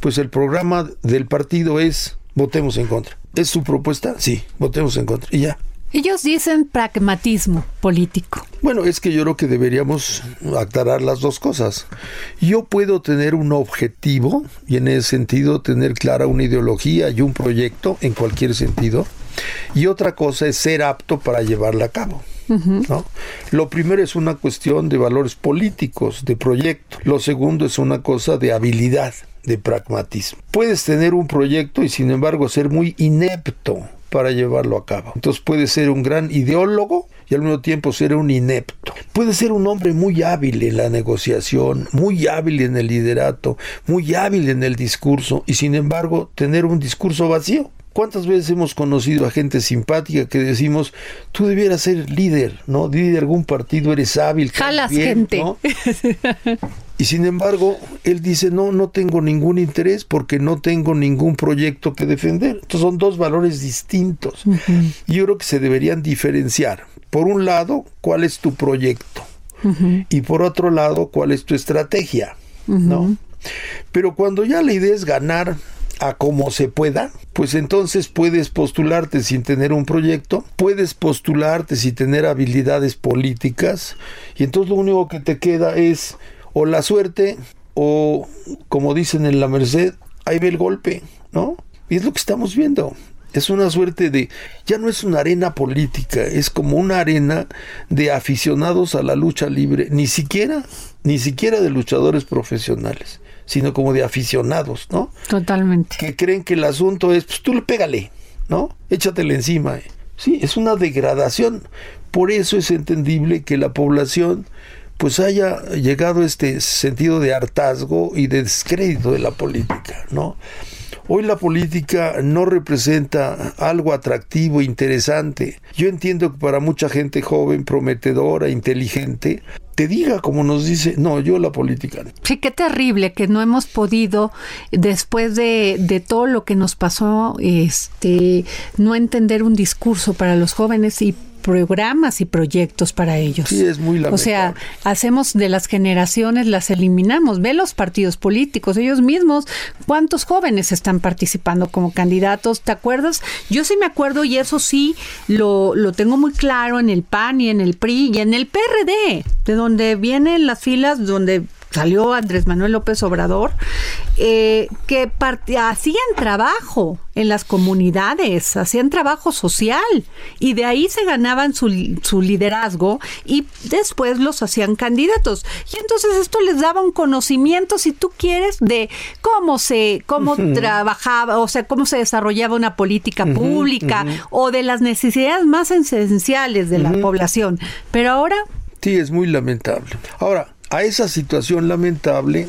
Speaker 12: pues el programa del partido es votemos en contra. ¿Es su propuesta? Sí, votemos en contra. Y ya.
Speaker 11: Ellos dicen pragmatismo político.
Speaker 12: Bueno, es que yo creo que deberíamos aclarar las dos cosas. Yo puedo tener un objetivo y en ese sentido tener clara una ideología y un proyecto en cualquier sentido. Y otra cosa es ser apto para llevarla a cabo. ¿no? Lo primero es una cuestión de valores políticos, de proyecto. Lo segundo es una cosa de habilidad, de pragmatismo. Puedes tener un proyecto y sin embargo ser muy inepto para llevarlo a cabo. Entonces puede ser un gran ideólogo y al mismo tiempo ser un inepto. Puede ser un hombre muy hábil en la negociación, muy hábil en el liderato, muy hábil en el discurso y sin embargo tener un discurso vacío. ¿Cuántas veces hemos conocido a gente simpática que decimos, tú debieras ser líder, ¿no? Líder de algún partido, eres hábil.
Speaker 11: Jalas gente. [LAUGHS]
Speaker 12: Y sin embargo, él dice, no, no tengo ningún interés porque no tengo ningún proyecto que defender. Entonces son dos valores distintos. Y yo creo que se deberían diferenciar. Por un lado, ¿cuál es tu proyecto? Y por otro lado, ¿cuál es tu estrategia? ¿No? Pero cuando ya la idea es ganar a como se pueda, pues entonces puedes postularte sin tener un proyecto, puedes postularte sin tener habilidades políticas, y entonces lo único que te queda es o la suerte o, como dicen en la Merced, ahí ve el golpe, ¿no? Y es lo que estamos viendo. Es una suerte de, ya no es una arena política, es como una arena de aficionados a la lucha libre, ni siquiera, ni siquiera de luchadores profesionales, sino como de aficionados, ¿no?
Speaker 11: Totalmente.
Speaker 12: Que creen que el asunto es, pues tú le pégale, ¿no? Échatele encima. Sí, es una degradación. Por eso es entendible que la población pues haya llegado este sentido de hartazgo y de descrédito de la política, ¿no? Hoy la política no representa algo atractivo, interesante. Yo entiendo que para mucha gente joven, prometedora, inteligente, te diga como nos dice, no, yo la política.
Speaker 11: Sí, qué terrible que no hemos podido, después de, de, todo lo que nos pasó, este, no entender un discurso para los jóvenes y programas y proyectos para ellos.
Speaker 12: Sí, es muy lamentable.
Speaker 11: O sea, hacemos de las generaciones, las eliminamos. Ve los partidos políticos, ellos mismos, cuántos jóvenes están participando como candidatos. ¿Te acuerdas? Yo sí me acuerdo y eso sí lo, lo tengo muy claro en el PAN y en el PRI y en el PRD, de donde vienen las filas, donde salió Andrés Manuel López Obrador, eh, que hacían trabajo en las comunidades, hacían trabajo social y de ahí se ganaban su, su, liderazgo y después los hacían candidatos. Y entonces esto les daba un conocimiento, si tú quieres, de cómo se, cómo trabajaba, o sea, cómo se desarrollaba una política pública o de las necesidades más esenciales de la población. Pero ahora...
Speaker 12: Sí, es muy lamentable. Ahora, a esa situación lamentable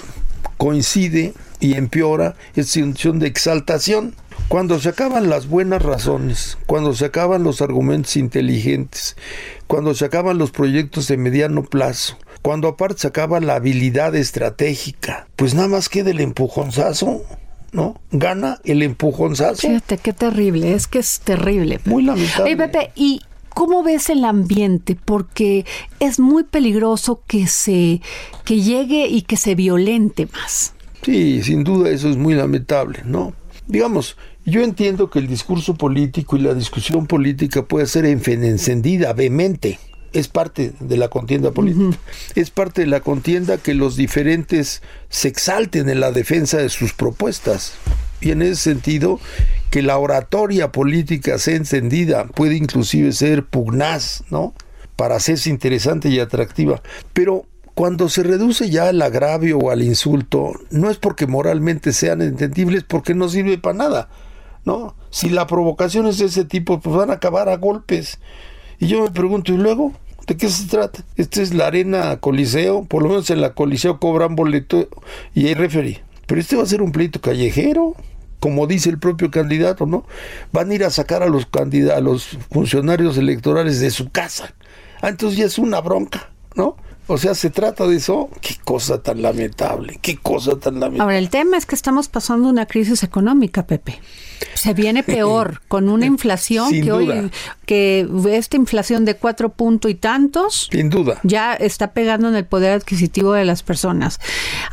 Speaker 12: coincide y empeora esta situación de exaltación. Cuando se acaban las buenas razones, cuando se acaban los argumentos inteligentes, cuando se acaban los proyectos de mediano plazo, cuando aparte se acaba la habilidad estratégica, pues nada más queda el empujonzazo. ¿no? Gana el empujonzazo.
Speaker 11: Fíjate, qué terrible, es que es terrible.
Speaker 12: Muy lamentable.
Speaker 11: Pepe, y ¿Cómo ves el ambiente? Porque es muy peligroso que se que llegue y que se violente más.
Speaker 12: Sí, sin duda eso es muy lamentable, ¿no? Digamos, yo entiendo que el discurso político y la discusión política puede ser encendida, vehemente. Es parte de la contienda política. Es parte de la contienda que los diferentes se exalten en la defensa de sus propuestas. Y en ese sentido, que la oratoria política sea encendida, puede inclusive ser pugnaz, ¿no? Para hacerse interesante y atractiva. Pero cuando se reduce ya al agravio o al insulto, no es porque moralmente sean entendibles, porque no sirve para nada, ¿no? Si la provocación es de ese tipo, pues van a acabar a golpes. Y yo me pregunto, ¿y luego? ¿De qué se trata? Esta es la arena Coliseo, por lo menos en la Coliseo cobran boleto y hay referee. Pero este va a ser un pleito callejero como dice el propio candidato, ¿no? Van a ir a sacar a los a los funcionarios electorales de su casa. Ah, entonces ya es una bronca, ¿no? O sea, se trata de eso. Qué cosa tan lamentable, qué cosa tan lamentable.
Speaker 11: Ahora, el tema es que estamos pasando una crisis económica, Pepe. Se viene [LAUGHS] peor, con una inflación que hoy, que esta inflación de cuatro puntos y tantos.
Speaker 12: Sin duda.
Speaker 11: Ya está pegando en el poder adquisitivo de las personas.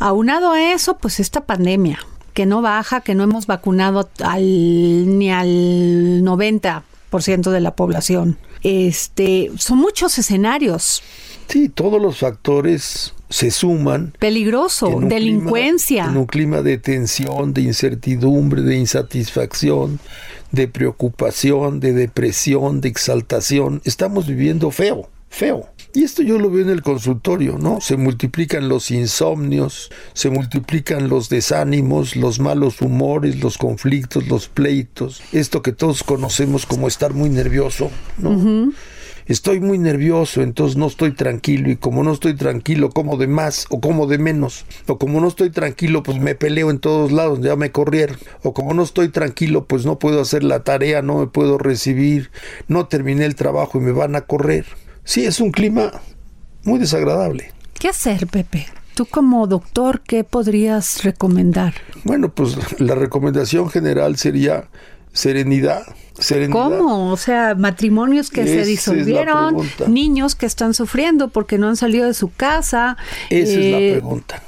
Speaker 11: Aunado a eso, pues esta pandemia que no baja, que no hemos vacunado al, ni al 90% de la población. Este, son muchos escenarios.
Speaker 12: Sí, todos los factores se suman.
Speaker 11: Peligroso, delincuencia.
Speaker 12: en un clima de tensión, de incertidumbre, de insatisfacción, de preocupación, de depresión, de exaltación. Estamos viviendo feo, feo. Y esto yo lo veo en el consultorio, ¿no? Se multiplican los insomnios, se multiplican los desánimos, los malos humores, los conflictos, los pleitos, esto que todos conocemos como estar muy nervioso, ¿no? Estoy muy nervioso, entonces no estoy tranquilo y como no estoy tranquilo, como de más o como de menos, o como no estoy tranquilo, pues me peleo en todos lados, ya me corrieron, o como no estoy tranquilo, pues no puedo hacer la tarea, no me puedo recibir, no terminé el trabajo y me van a correr. Sí, es un clima muy desagradable.
Speaker 11: ¿Qué hacer, Pepe? Tú como doctor, ¿qué podrías recomendar?
Speaker 12: Bueno, pues la recomendación general sería serenidad. serenidad.
Speaker 11: ¿Cómo? O sea, matrimonios que se disolvieron, niños que están sufriendo porque no han salido de su casa.
Speaker 12: Esa es la eh, pregunta.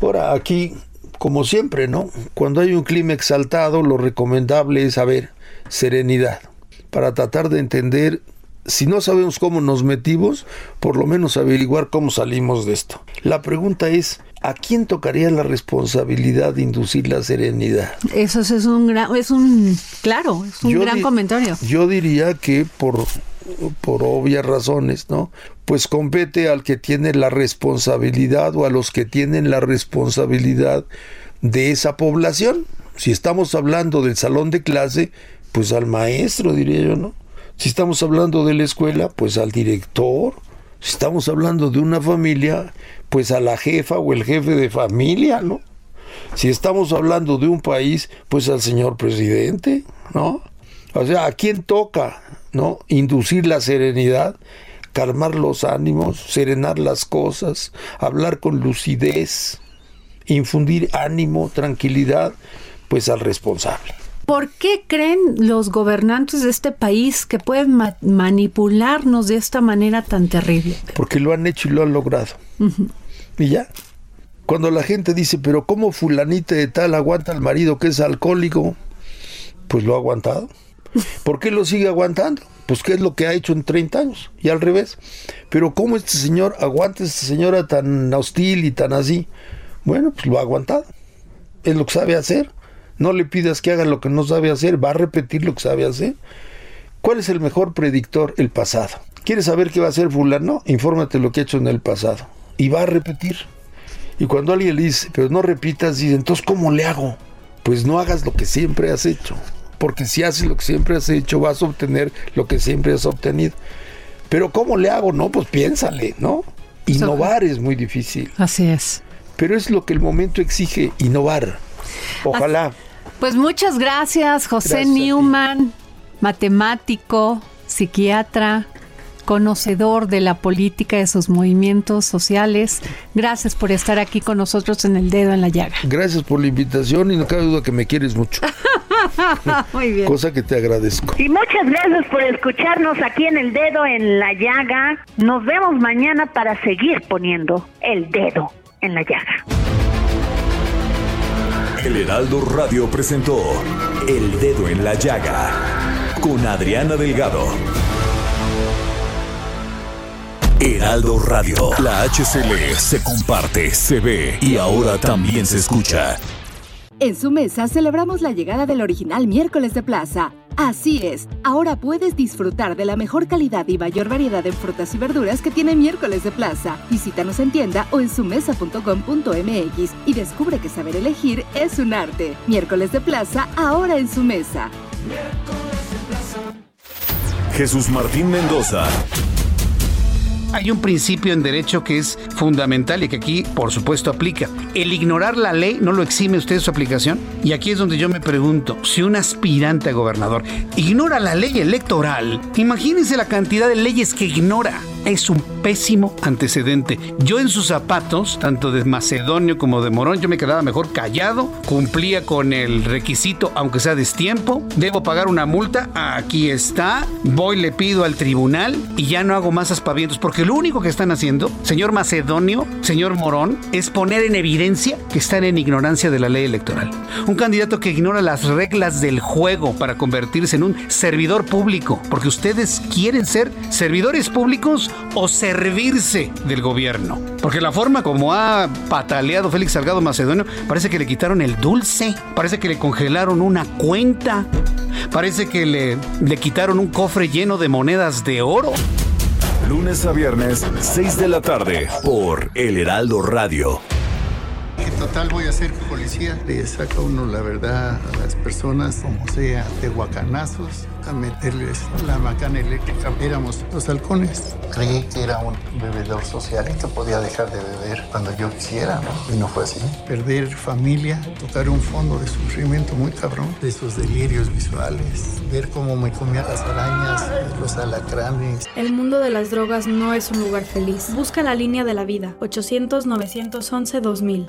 Speaker 12: Ahora, aquí, como siempre, ¿no? Cuando hay un clima exaltado, lo recomendable es, saber serenidad, para tratar de entender si no sabemos cómo nos metimos, por lo menos averiguar cómo salimos de esto. La pregunta es, ¿a quién tocaría la responsabilidad de inducir la serenidad?
Speaker 11: Eso es un gran, es un, claro, es un gran comentario.
Speaker 12: Yo diría que por, por obvias razones, ¿no? Pues compete al que tiene la responsabilidad o a los que tienen la responsabilidad de esa población. Si estamos hablando del salón de clase, pues al maestro, diría yo, ¿no? Si estamos hablando de la escuela, pues al director. Si estamos hablando de una familia, pues a la jefa o el jefe de familia, ¿no? Si estamos hablando de un país, pues al señor presidente, ¿no? O sea, ¿a quién toca, ¿no? Inducir la serenidad, calmar los ánimos, serenar las cosas, hablar con lucidez, infundir ánimo, tranquilidad, pues al responsable.
Speaker 11: ¿Por qué creen los gobernantes de este país que pueden manipularnos de esta manera tan terrible?
Speaker 12: Porque lo han hecho y lo han logrado. Y ya. Cuando la gente dice, pero ¿cómo fulanita de tal aguanta al marido que es alcohólico? Pues lo ha aguantado. ¿Por qué lo sigue aguantando? Pues qué es lo que ha hecho en 30 años y al revés. Pero ¿cómo este señor aguanta a esta señora tan hostil y tan así? Bueno, pues lo ha aguantado. Es lo que sabe hacer. No le pidas que haga lo que no sabe hacer, va a repetir lo que sabe hacer. ¿Cuál es el mejor predictor? El pasado. ¿Quieres saber qué va a hacer fulano? Infórmate lo que ha hecho en el pasado. Y va a repetir. Y cuando alguien le dice, pero no repitas, dice, entonces ¿cómo le hago? Pues no hagas lo que siempre has hecho. Porque si haces lo que siempre has hecho, vas a obtener lo que siempre has obtenido. Pero ¿cómo le hago? No, pues piénsale, ¿no? Innovar es muy difícil.
Speaker 11: Así es.
Speaker 12: Pero es lo que el momento exige, innovar. Ojalá.
Speaker 11: Pues muchas gracias, José Newman, matemático, psiquiatra, conocedor de la política de sus movimientos sociales. Gracias por estar aquí con nosotros en El Dedo en la Llaga.
Speaker 12: Gracias por la invitación y no cabe duda que me quieres mucho. [LAUGHS]
Speaker 11: Muy bien.
Speaker 12: Cosa que te agradezco.
Speaker 4: Y muchas gracias por escucharnos aquí en El Dedo en la Llaga. Nos vemos mañana para seguir poniendo el dedo en la llaga.
Speaker 2: El Heraldo Radio presentó El Dedo en la Llaga con Adriana Delgado. Heraldo Radio, la HCL se comparte, se ve y ahora también se escucha.
Speaker 13: En su mesa celebramos la llegada del original miércoles de plaza. Así es, ahora puedes disfrutar de la mejor calidad y mayor variedad en frutas y verduras que tiene miércoles de plaza. Visítanos en tienda o en sumesa.com.mx y descubre que saber elegir es un arte. Miércoles de plaza, ahora en su mesa.
Speaker 2: Jesús Martín Mendoza.
Speaker 14: Hay un principio en derecho que es fundamental y que aquí, por supuesto, aplica. El ignorar la ley no lo exime usted de su aplicación. Y aquí es donde yo me pregunto, si un aspirante a gobernador ignora la ley electoral, imagínese la cantidad de leyes que ignora es un pésimo antecedente. Yo en sus zapatos, tanto de Macedonio como de Morón, yo me quedaba mejor callado, cumplía con el requisito, aunque sea destiempo, debo pagar una multa, aquí está, voy, le pido al tribunal y ya no hago más aspavientos, porque lo único que están haciendo, señor Macedonio, señor Morón, es poner en evidencia que están en ignorancia de la ley electoral. Un candidato que ignora las reglas del juego para convertirse en un servidor público, porque ustedes quieren ser servidores públicos o servirse del gobierno. Porque la forma como ha pataleado Félix Salgado Macedonio, parece que le quitaron el dulce, parece que le congelaron una cuenta, parece que le, le quitaron un cofre lleno de monedas de oro.
Speaker 2: Lunes a viernes, 6 de la tarde, por El Heraldo Radio.
Speaker 15: En total voy a ser policía. Le saca uno la verdad a las personas, como sea, de guacanazos, a meterles la macana eléctrica. Éramos los halcones. Creí que era un bebedor social y que podía dejar de beber cuando yo quisiera, ¿no? Y no fue así. Perder familia, tocar un fondo de sufrimiento muy cabrón, de esos delirios visuales, ver cómo me comían las arañas, los alacranes.
Speaker 16: El mundo de las drogas no es un lugar feliz. Busca la línea de la vida. 800-911-2000.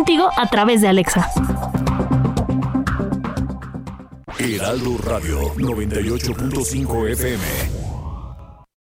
Speaker 17: contigo a través de Alexa.
Speaker 2: Heraldo Radio 98.5 FM.